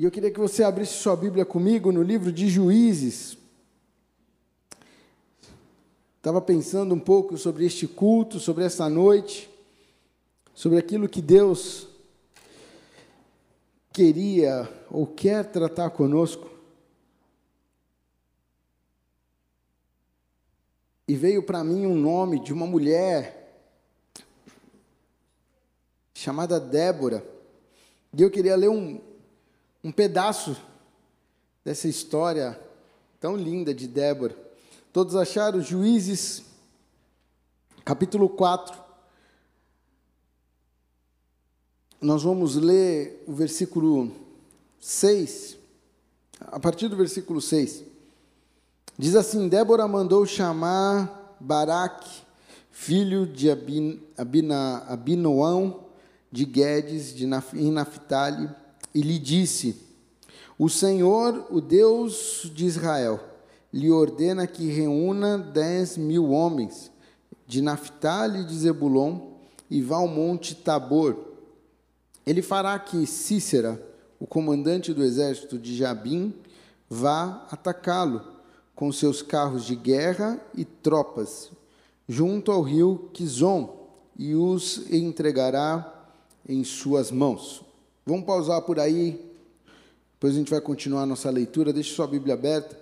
E eu queria que você abrisse sua Bíblia comigo no livro de Juízes. Estava pensando um pouco sobre este culto, sobre essa noite, sobre aquilo que Deus queria ou quer tratar conosco. E veio para mim um nome de uma mulher chamada Débora. E eu queria ler um, um pedaço dessa história tão linda de Débora. Todos acharam Juízes, capítulo 4. Nós vamos ler o versículo 6, a partir do versículo 6. Diz assim: Débora mandou chamar Baraque, filho de Abin, Abina, Abinoão, de Guedes, de Naphtali, e lhe disse: O Senhor, o Deus de Israel, lhe ordena que reúna dez mil homens de Naphtali e de Zebulon e vá ao monte Tabor. Ele fará que Cícera, o comandante do exército de Jabim, vá atacá-lo com seus carros de guerra e tropas, junto ao rio Quizon, e os entregará em suas mãos. Vamos pausar por aí, depois a gente vai continuar a nossa leitura. Deixe sua Bíblia aberta.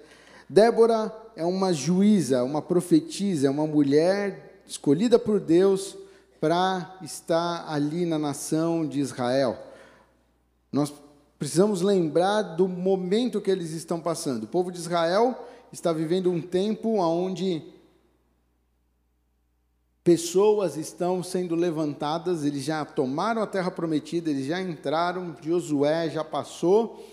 Débora é uma juíza, uma profetisa, é uma mulher escolhida por Deus para estar ali na nação de Israel. Nós precisamos lembrar do momento que eles estão passando. O povo de Israel está vivendo um tempo onde pessoas estão sendo levantadas, eles já tomaram a terra prometida, eles já entraram, Josué já passou,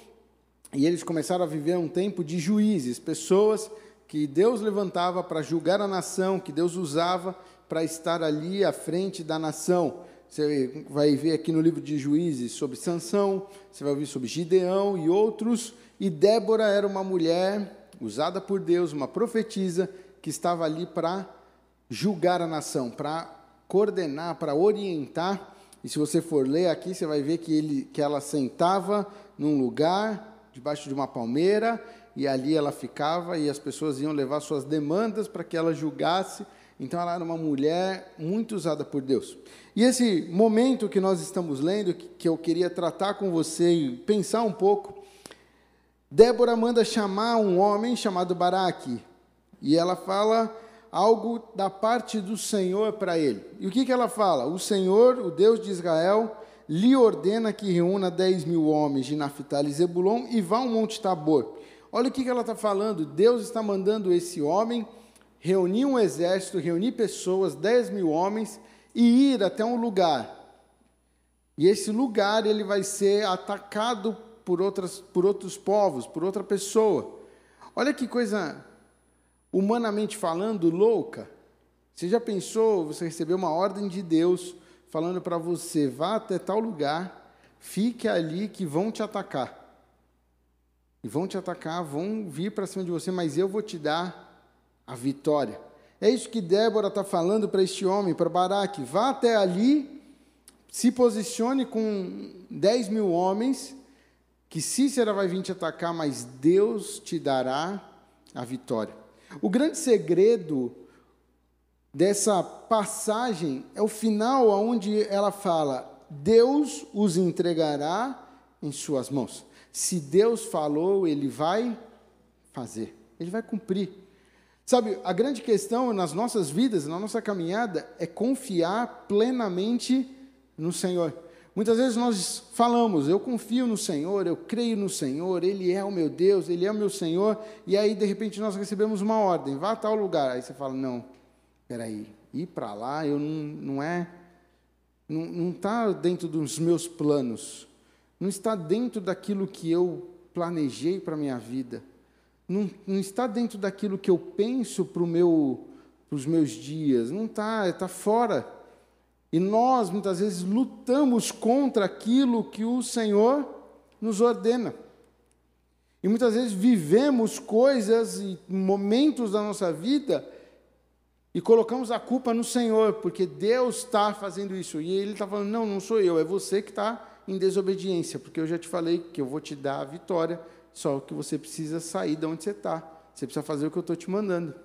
e eles começaram a viver um tempo de juízes, pessoas que Deus levantava para julgar a nação, que Deus usava para estar ali à frente da nação. Você vai ver aqui no livro de Juízes sobre Sansão, você vai ouvir sobre Gideão e outros, e Débora era uma mulher usada por Deus, uma profetisa que estava ali para julgar a nação, para coordenar, para orientar. E se você for ler aqui, você vai ver que, ele, que ela sentava num lugar, debaixo de uma palmeira, e ali ela ficava, e as pessoas iam levar suas demandas para que ela julgasse. Então ela era uma mulher muito usada por Deus. E esse momento que nós estamos lendo, que eu queria tratar com você e pensar um pouco, Débora manda chamar um homem chamado Baraque. E ela fala algo da parte do Senhor para ele. E o que, que ela fala? O Senhor, o Deus de Israel, lhe ordena que reúna 10 mil homens de Naphtali e Zebulon e vá ao Monte Tabor. Olha o que, que ela está falando. Deus está mandando esse homem reunir um exército, reunir pessoas, 10 mil homens, e ir até um lugar. E esse lugar ele vai ser atacado por, outras, por outros povos, por outra pessoa. Olha que coisa humanamente falando, louca. Você já pensou, você recebeu uma ordem de Deus falando para você, vá até tal lugar, fique ali que vão te atacar. E vão te atacar, vão vir para cima de você, mas eu vou te dar a vitória. É isso que Débora está falando para este homem, para Baraque. Vá até ali, se posicione com 10 mil homens, que Cícera vai vir te atacar, mas Deus te dará a vitória. O grande segredo dessa passagem é o final, onde ela fala: Deus os entregará em suas mãos. Se Deus falou, ele vai fazer, ele vai cumprir. Sabe, a grande questão nas nossas vidas, na nossa caminhada, é confiar plenamente no Senhor. Muitas vezes nós falamos, eu confio no Senhor, eu creio no Senhor, Ele é o meu Deus, Ele é o meu Senhor, e aí de repente nós recebemos uma ordem, vá a tal lugar. Aí você fala, não, peraí, ir para lá, eu não, não é, não está dentro dos meus planos, não está dentro daquilo que eu planejei para a minha vida, não, não está dentro daquilo que eu penso para meu, os meus dias, não está, está fora e nós, muitas vezes, lutamos contra aquilo que o Senhor nos ordena. E muitas vezes vivemos coisas e momentos da nossa vida e colocamos a culpa no Senhor, porque Deus está fazendo isso. E Ele está falando: não, não sou eu, é você que está em desobediência, porque eu já te falei que eu vou te dar a vitória, só que você precisa sair de onde você está. Você precisa fazer o que eu estou te mandando.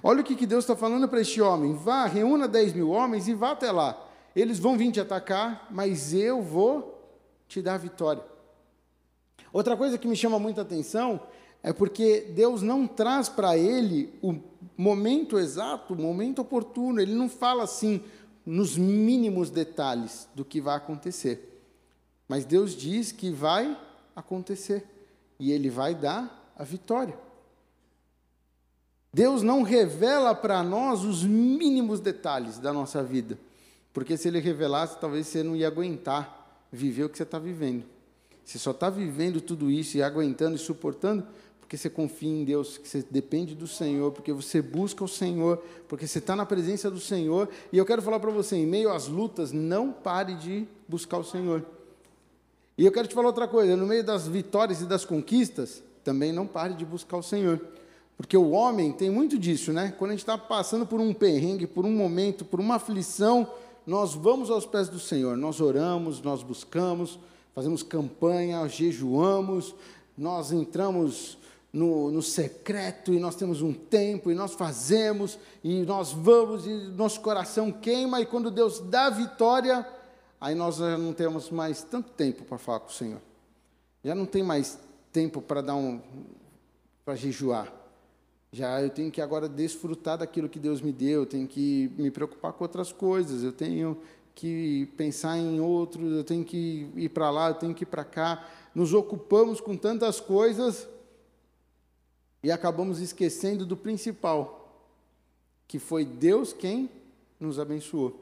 Olha o que, que Deus está falando para este homem: vá, reúna 10 mil homens e vá até lá. Eles vão vir te atacar, mas eu vou te dar vitória. Outra coisa que me chama muita atenção é porque Deus não traz para ele o momento exato, o momento oportuno. Ele não fala assim nos mínimos detalhes do que vai acontecer. Mas Deus diz que vai acontecer e ele vai dar a vitória. Deus não revela para nós os mínimos detalhes da nossa vida, porque se ele revelasse, talvez você não ia aguentar viver o que você está vivendo. Você só está vivendo tudo isso e aguentando e suportando porque você confia em Deus, que você depende do Senhor, porque você busca o Senhor, porque você está na presença do Senhor. E eu quero falar para você, em meio às lutas, não pare de buscar o Senhor. E eu quero te falar outra coisa, no meio das vitórias e das conquistas, também não pare de buscar o Senhor. Porque o homem tem muito disso, né? Quando a gente está passando por um perrengue, por um momento, por uma aflição, nós vamos aos pés do Senhor, nós oramos, nós buscamos, fazemos campanha, jejuamos, nós entramos no, no, secreto, e nós temos um tempo, e nós fazemos, e nós vamos, e nosso coração queima, e quando Deus dá vitória, aí nós já não temos mais tanto tempo para falar com o Senhor. Já não tem mais tempo para dar um para jejuar. Já eu tenho que agora desfrutar daquilo que Deus me deu, eu tenho que me preocupar com outras coisas, eu tenho que pensar em outros, eu tenho que ir para lá, eu tenho que ir para cá. Nos ocupamos com tantas coisas e acabamos esquecendo do principal, que foi Deus quem nos abençoou.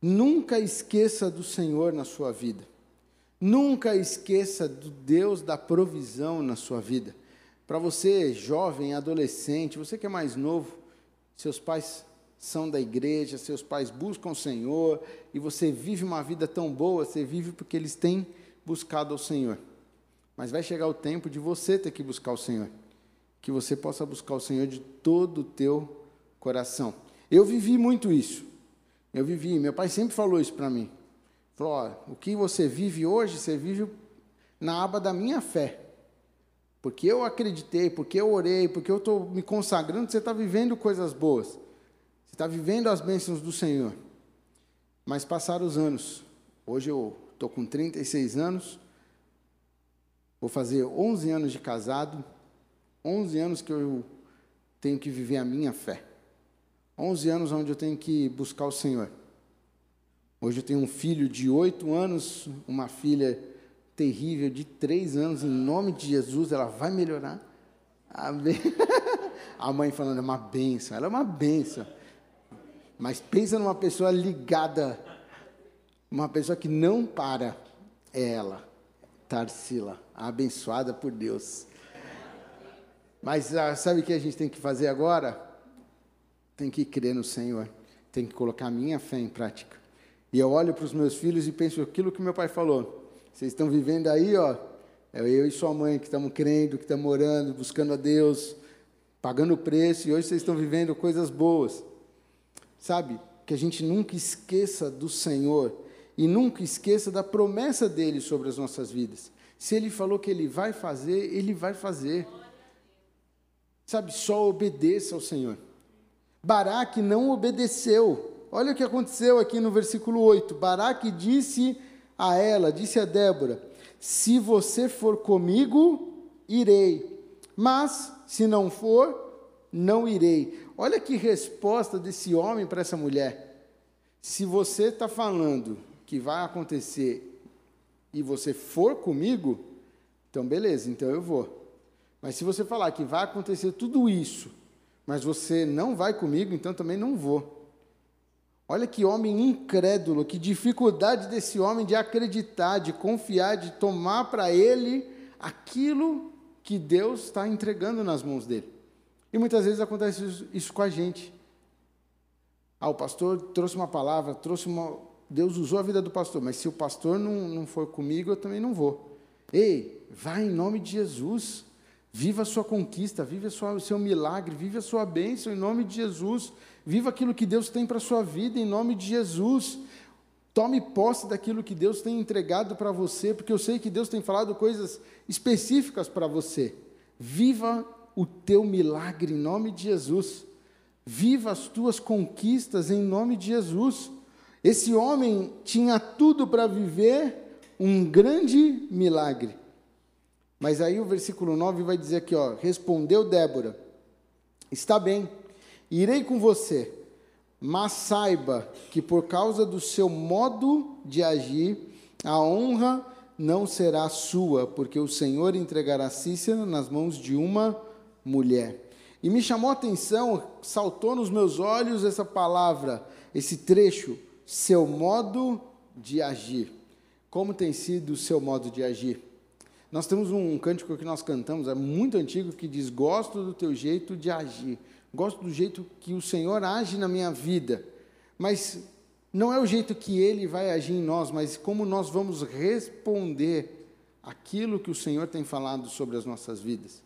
Nunca esqueça do Senhor na sua vida. Nunca esqueça do Deus da provisão na sua vida. Para você, jovem, adolescente, você que é mais novo, seus pais são da igreja, seus pais buscam o Senhor, e você vive uma vida tão boa, você vive porque eles têm buscado ao Senhor. Mas vai chegar o tempo de você ter que buscar o Senhor. Que você possa buscar o Senhor de todo o teu coração. Eu vivi muito isso. Eu vivi, meu pai sempre falou isso para mim. Falou: o que você vive hoje, você vive na aba da minha fé. Porque eu acreditei, porque eu orei, porque eu estou me consagrando, você está vivendo coisas boas. Você está vivendo as bênçãos do Senhor. Mas passaram os anos. Hoje eu estou com 36 anos. Vou fazer 11 anos de casado, 11 anos que eu tenho que viver a minha fé. 11 anos onde eu tenho que buscar o Senhor. Hoje eu tenho um filho de 8 anos, uma filha terrível de 3 anos, em nome de Jesus, ela vai melhorar. Amém. A mãe falando, é uma benção, ela é uma benção. Mas pensa numa pessoa ligada, uma pessoa que não para, é ela. Tarsila, abençoada por Deus. Mas ah, sabe o que a gente tem que fazer agora? Tem que crer no Senhor, tem que colocar a minha fé em prática. E eu olho para os meus filhos e penso aquilo que meu pai falou. Vocês estão vivendo aí, ó, é eu e sua mãe que estamos crendo, que estamos orando, buscando a Deus, pagando o preço, e hoje vocês estão vivendo coisas boas. Sabe? Que a gente nunca esqueça do Senhor e nunca esqueça da promessa dele sobre as nossas vidas. Se ele falou que ele vai fazer, ele vai fazer. Sabe, só obedeça ao Senhor. Baraque não obedeceu. Olha o que aconteceu aqui no versículo 8. Baraque disse a ela, disse a Débora: Se você for comigo, irei. Mas, se não for, não irei. Olha que resposta desse homem para essa mulher. Se você está falando que vai acontecer e você for comigo, então beleza, então eu vou. Mas se você falar que vai acontecer tudo isso, mas você não vai comigo, então também não vou. Olha que homem incrédulo, que dificuldade desse homem de acreditar, de confiar, de tomar para ele aquilo que Deus está entregando nas mãos dele. E muitas vezes acontece isso, isso com a gente. Ah, o pastor trouxe uma palavra, trouxe uma, Deus usou a vida do pastor, mas se o pastor não, não for comigo, eu também não vou. Ei, vá em nome de Jesus. Viva a sua conquista, viva o seu milagre, viva a sua bênção em nome de Jesus. Viva aquilo que Deus tem para a sua vida em nome de Jesus. Tome posse daquilo que Deus tem entregado para você, porque eu sei que Deus tem falado coisas específicas para você. Viva o teu milagre em nome de Jesus. Viva as tuas conquistas em nome de Jesus. Esse homem tinha tudo para viver um grande milagre. Mas aí o versículo 9 vai dizer aqui, ó, respondeu Débora: Está bem, irei com você mas saiba que por causa do seu modo de agir, a honra não será sua, porque o Senhor entregará Cícera nas mãos de uma mulher. E me chamou a atenção, saltou nos meus olhos essa palavra, esse trecho, seu modo de agir. Como tem sido o seu modo de agir? Nós temos um cântico que nós cantamos, é muito antigo, que diz: Gosto do teu jeito de agir gosto do jeito que o Senhor age na minha vida, mas não é o jeito que Ele vai agir em nós, mas como nós vamos responder aquilo que o Senhor tem falado sobre as nossas vidas.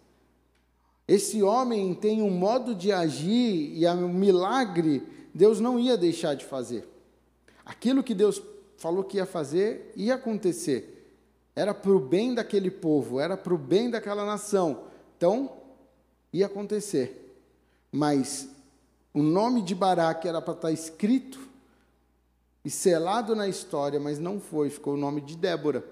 Esse homem tem um modo de agir e um milagre Deus não ia deixar de fazer. Aquilo que Deus falou que ia fazer ia acontecer. Era para o bem daquele povo, era para o bem daquela nação. Então, ia acontecer. Mas o nome de Baraque era para estar escrito e selado na história, mas não foi, ficou o nome de Débora.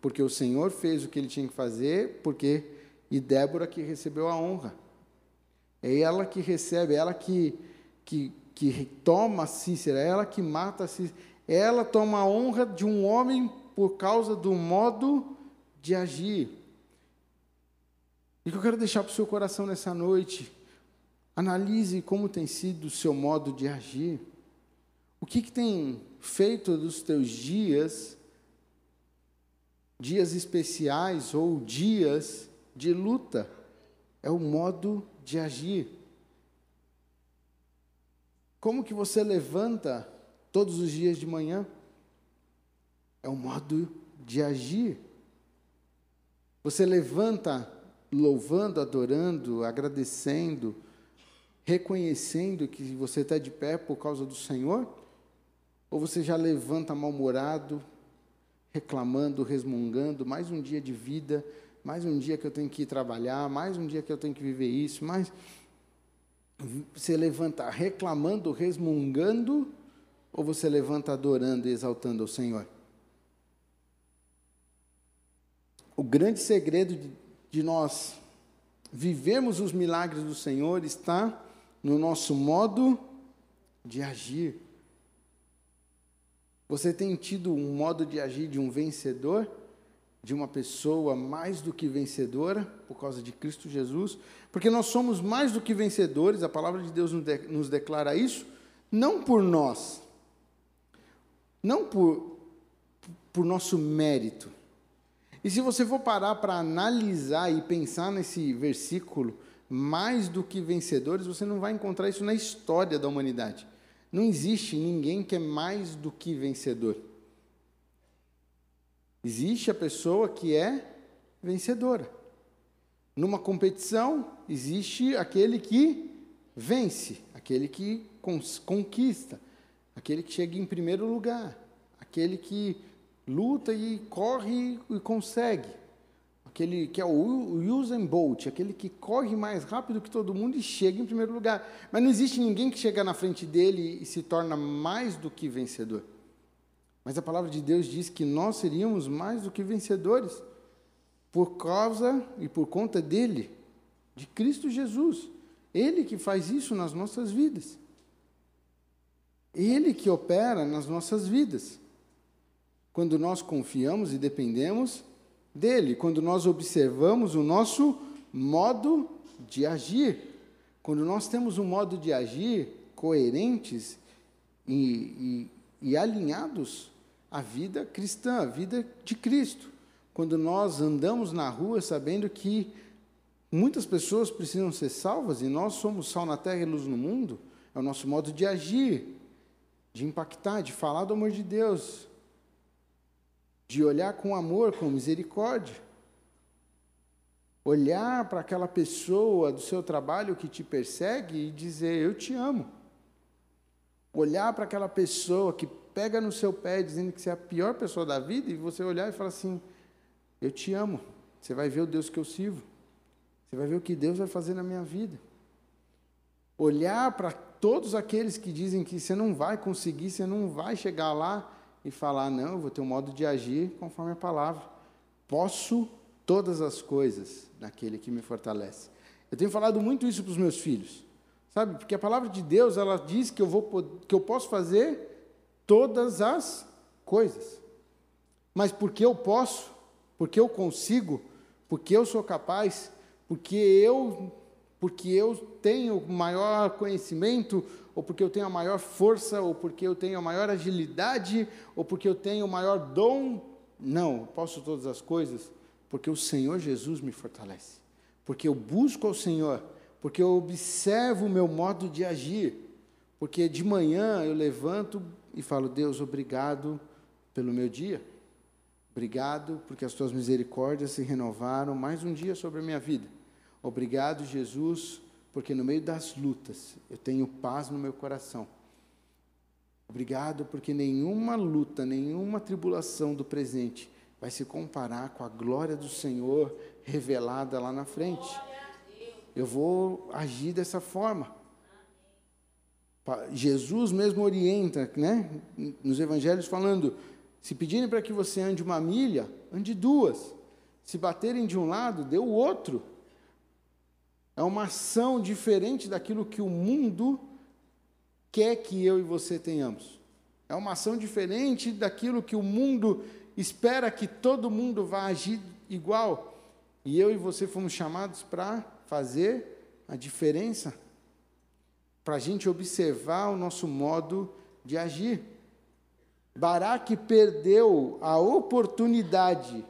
Porque o Senhor fez o que ele tinha que fazer, porque e Débora que recebeu a honra. É ela que recebe, é ela que, que, que toma Cícera, é ela que mata Cícera. Ela toma a honra de um homem por causa do modo de agir. E que eu quero deixar para o seu coração nessa noite Analise como tem sido o seu modo de agir. O que, que tem feito dos teus dias, dias especiais ou dias de luta? É o modo de agir. Como que você levanta todos os dias de manhã? É o modo de agir. Você levanta louvando, adorando, agradecendo, reconhecendo que você está de pé por causa do Senhor? Ou você já levanta mal-humorado, reclamando, resmungando, mais um dia de vida, mais um dia que eu tenho que ir trabalhar, mais um dia que eu tenho que viver isso, mais. Você levanta reclamando, resmungando, ou você levanta adorando e exaltando o Senhor? O grande segredo de, de nós vivermos os milagres do Senhor está no nosso modo de agir. Você tem tido um modo de agir de um vencedor, de uma pessoa mais do que vencedora, por causa de Cristo Jesus? Porque nós somos mais do que vencedores, a palavra de Deus nos declara isso, não por nós, não por, por nosso mérito. E se você for parar para analisar e pensar nesse versículo, mais do que vencedores, você não vai encontrar isso na história da humanidade. Não existe ninguém que é mais do que vencedor. Existe a pessoa que é vencedora. Numa competição, existe aquele que vence, aquele que conquista, aquele que chega em primeiro lugar, aquele que luta e corre e consegue aquele que é o Usain Bolt, aquele que corre mais rápido que todo mundo e chega em primeiro lugar. Mas não existe ninguém que chega na frente dele e se torna mais do que vencedor. Mas a palavra de Deus diz que nós seríamos mais do que vencedores por causa e por conta dele, de Cristo Jesus. Ele que faz isso nas nossas vidas. Ele que opera nas nossas vidas. Quando nós confiamos e dependemos dele, quando nós observamos o nosso modo de agir. Quando nós temos um modo de agir coerentes e, e, e alinhados à vida cristã, à vida de Cristo. Quando nós andamos na rua sabendo que muitas pessoas precisam ser salvas e nós somos sal na terra e luz no mundo, é o nosso modo de agir, de impactar, de falar do amor de Deus, de olhar com amor, com misericórdia. Olhar para aquela pessoa do seu trabalho que te persegue e dizer: Eu te amo. Olhar para aquela pessoa que pega no seu pé dizendo que você é a pior pessoa da vida e você olhar e falar assim: Eu te amo. Você vai ver o Deus que eu sirvo. Você vai ver o que Deus vai fazer na minha vida. Olhar para todos aqueles que dizem que você não vai conseguir, você não vai chegar lá e falar: Não, eu vou ter um modo de agir conforme a palavra. Posso todas as coisas naquele que me fortalece. Eu tenho falado muito isso para os meus filhos, sabe? Porque a palavra de Deus ela diz que eu vou que eu posso fazer todas as coisas. Mas porque eu posso, porque eu consigo, porque eu sou capaz, porque eu porque eu tenho maior conhecimento, ou porque eu tenho a maior força, ou porque eu tenho a maior agilidade, ou porque eu tenho o maior dom. Não, posso todas as coisas, porque o Senhor Jesus me fortalece porque eu busco ao Senhor, porque eu observo o meu modo de agir, porque de manhã eu levanto e falo: Deus, obrigado pelo meu dia. Obrigado porque as tuas misericórdias se renovaram mais um dia sobre a minha vida. Obrigado, Jesus, porque no meio das lutas eu tenho paz no meu coração. Obrigado porque nenhuma luta, nenhuma tribulação do presente vai se comparar com a glória do Senhor revelada lá na frente. Eu vou agir dessa forma. Jesus mesmo orienta, né, nos evangelhos falando: se pedirem para que você ande uma milha, ande duas. Se baterem de um lado, dê o outro. É uma ação diferente daquilo que o mundo quer que eu e você tenhamos. É uma ação diferente daquilo que o mundo espera que todo mundo vá agir igual. E eu e você fomos chamados para fazer a diferença, para a gente observar o nosso modo de agir. Baraque perdeu a oportunidade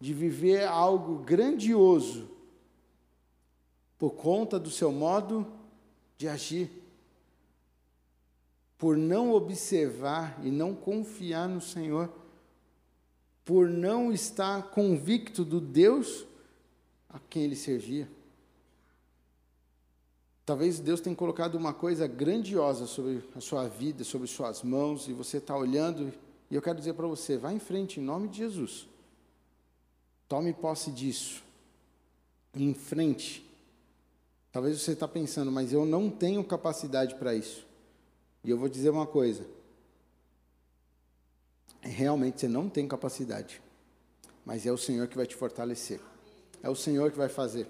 de viver algo grandioso por conta do seu modo de agir, por não observar e não confiar no Senhor, por não estar convicto do Deus a quem ele servia. Talvez Deus tenha colocado uma coisa grandiosa sobre a sua vida, sobre suas mãos, e você está olhando, e eu quero dizer para você: vá em frente, em nome de Jesus. Tome posse disso. Em frente. Talvez você está pensando, mas eu não tenho capacidade para isso. E eu vou dizer uma coisa: realmente você não tem capacidade, mas é o Senhor que vai te fortalecer. É o Senhor que vai fazer.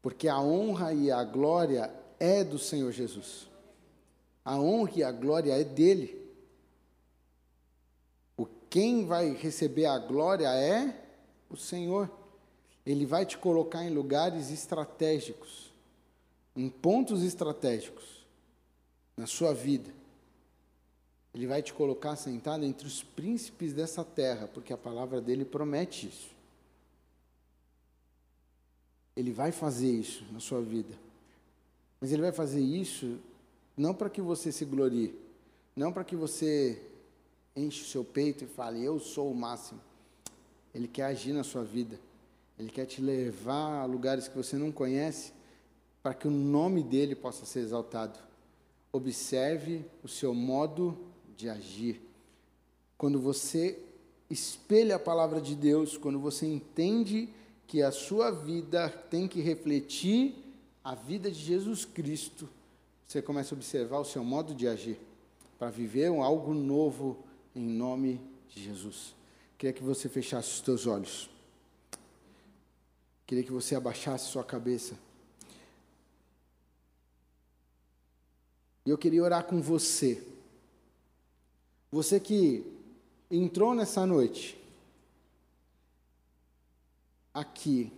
Porque a honra e a glória é do Senhor Jesus. A honra e a glória é dele. O quem vai receber a glória é o Senhor. Ele vai te colocar em lugares estratégicos, em pontos estratégicos na sua vida. Ele vai te colocar sentado entre os príncipes dessa terra, porque a palavra dele promete isso. Ele vai fazer isso na sua vida. Mas ele vai fazer isso não para que você se glorie, não para que você enche o seu peito e fale, eu sou o máximo. Ele quer agir na sua vida. Ele quer te levar a lugares que você não conhece, para que o nome dele possa ser exaltado. Observe o seu modo de agir. Quando você espelha a palavra de Deus, quando você entende que a sua vida tem que refletir a vida de Jesus Cristo, você começa a observar o seu modo de agir para viver algo novo em nome de Jesus. Queria que você fechasse os seus olhos. Queria que você abaixasse sua cabeça. E eu queria orar com você. Você que entrou nessa noite aqui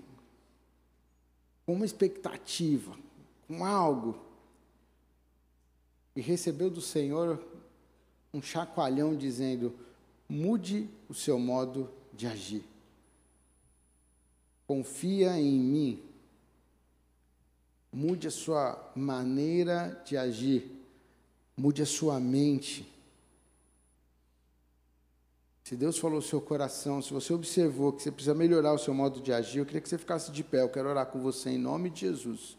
com uma expectativa, com algo, e recebeu do Senhor um chacoalhão dizendo: mude o seu modo de agir. Confia em mim. Mude a sua maneira de agir. Mude a sua mente. Se Deus falou o seu coração, se você observou que você precisa melhorar o seu modo de agir, eu queria que você ficasse de pé. Eu quero orar com você em nome de Jesus.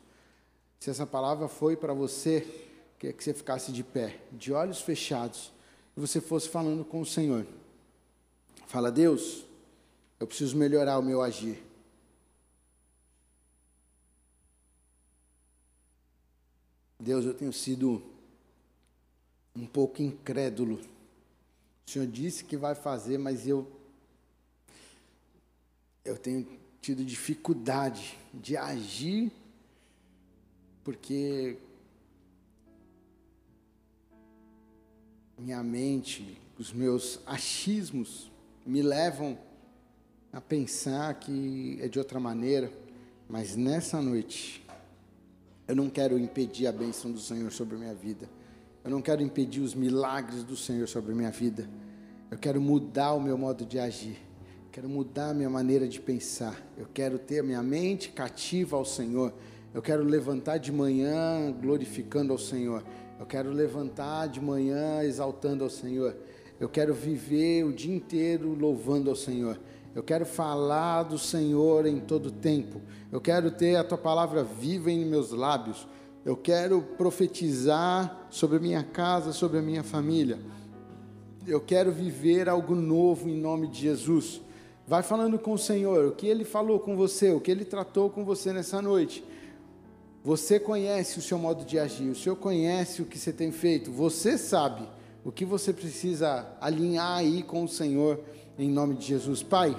Se essa palavra foi para você, eu queria que você ficasse de pé, de olhos fechados. e você fosse falando com o Senhor. Fala, Deus, eu preciso melhorar o meu agir. Deus, eu tenho sido um pouco incrédulo. O Senhor disse que vai fazer, mas eu eu tenho tido dificuldade de agir porque minha mente, os meus achismos me levam a pensar que é de outra maneira, mas nessa noite eu não quero impedir a bênção do Senhor sobre a minha vida. Eu não quero impedir os milagres do Senhor sobre a minha vida. Eu quero mudar o meu modo de agir. Quero mudar a minha maneira de pensar. Eu quero ter a minha mente cativa ao Senhor. Eu quero levantar de manhã glorificando ao Senhor. Eu quero levantar de manhã exaltando ao Senhor. Eu quero viver o dia inteiro louvando ao Senhor. Eu quero falar do Senhor em todo tempo. Eu quero ter a tua palavra viva em meus lábios. Eu quero profetizar sobre a minha casa, sobre a minha família. Eu quero viver algo novo em nome de Jesus. Vai falando com o Senhor, o que ele falou com você, o que ele tratou com você nessa noite. Você conhece o seu modo de agir, o Senhor conhece o que você tem feito, você sabe o que você precisa alinhar aí com o Senhor, em nome de Jesus. Pai,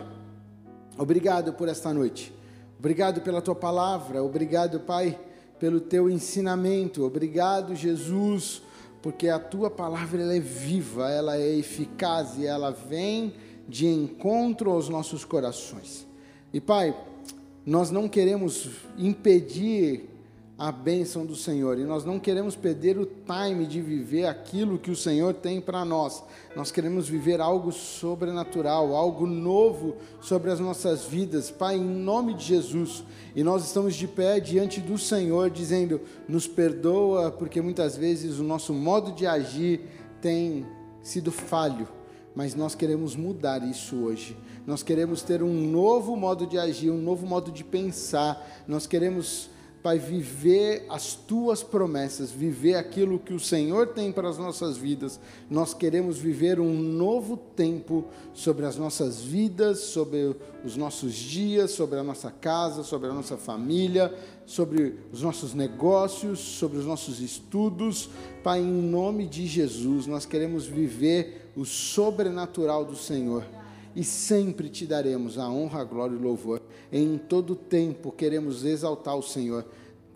obrigado por esta noite, obrigado pela tua palavra, obrigado, Pai, pelo teu ensinamento, obrigado, Jesus, porque a tua palavra ela é viva, ela é eficaz e ela vem de encontro aos nossos corações. E, Pai, nós não queremos impedir a bênção do Senhor. E nós não queremos perder o time de viver aquilo que o Senhor tem para nós. Nós queremos viver algo sobrenatural, algo novo sobre as nossas vidas. Pai, em nome de Jesus. E nós estamos de pé diante do Senhor, dizendo: nos perdoa, porque muitas vezes o nosso modo de agir tem sido falho. Mas nós queremos mudar isso hoje. Nós queremos ter um novo modo de agir, um novo modo de pensar. Nós queremos Pai, viver as tuas promessas, viver aquilo que o Senhor tem para as nossas vidas. Nós queremos viver um novo tempo sobre as nossas vidas, sobre os nossos dias, sobre a nossa casa, sobre a nossa família, sobre os nossos negócios, sobre os nossos estudos. Pai, em nome de Jesus, nós queremos viver o sobrenatural do Senhor e sempre te daremos a honra, a glória e o louvor. Em todo tempo queremos exaltar o Senhor,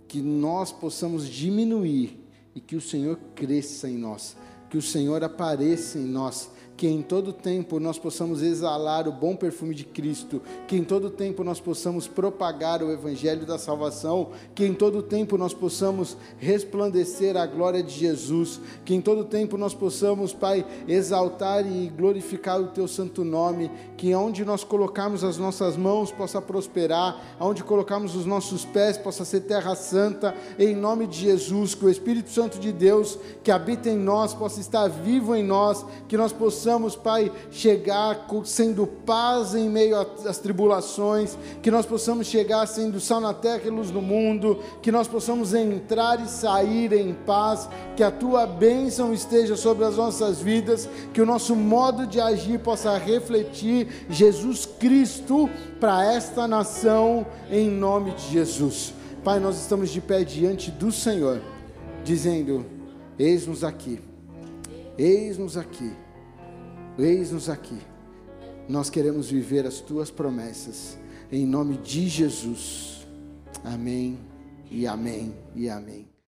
que nós possamos diminuir e que o Senhor cresça em nós, que o Senhor apareça em nós que em todo tempo nós possamos exalar o bom perfume de Cristo, que em todo tempo nós possamos propagar o evangelho da salvação, que em todo tempo nós possamos resplandecer a glória de Jesus, que em todo tempo nós possamos, Pai, exaltar e glorificar o teu santo nome, que onde nós colocarmos as nossas mãos possa prosperar, onde colocarmos os nossos pés possa ser terra santa, em nome de Jesus, que o Espírito Santo de Deus que habita em nós possa estar vivo em nós, que nós possamos possamos, Pai, chegar sendo paz em meio às tribulações, que nós possamos chegar sendo sal na terra e luz no mundo, que nós possamos entrar e sair em paz, que a tua bênção esteja sobre as nossas vidas, que o nosso modo de agir possa refletir Jesus Cristo para esta nação, em nome de Jesus. Pai, nós estamos de pé diante do Senhor, dizendo: Eis-nos aqui, eis-nos aqui. Eis-nos aqui. Nós queremos viver as tuas promessas. Em nome de Jesus. Amém e amém e amém.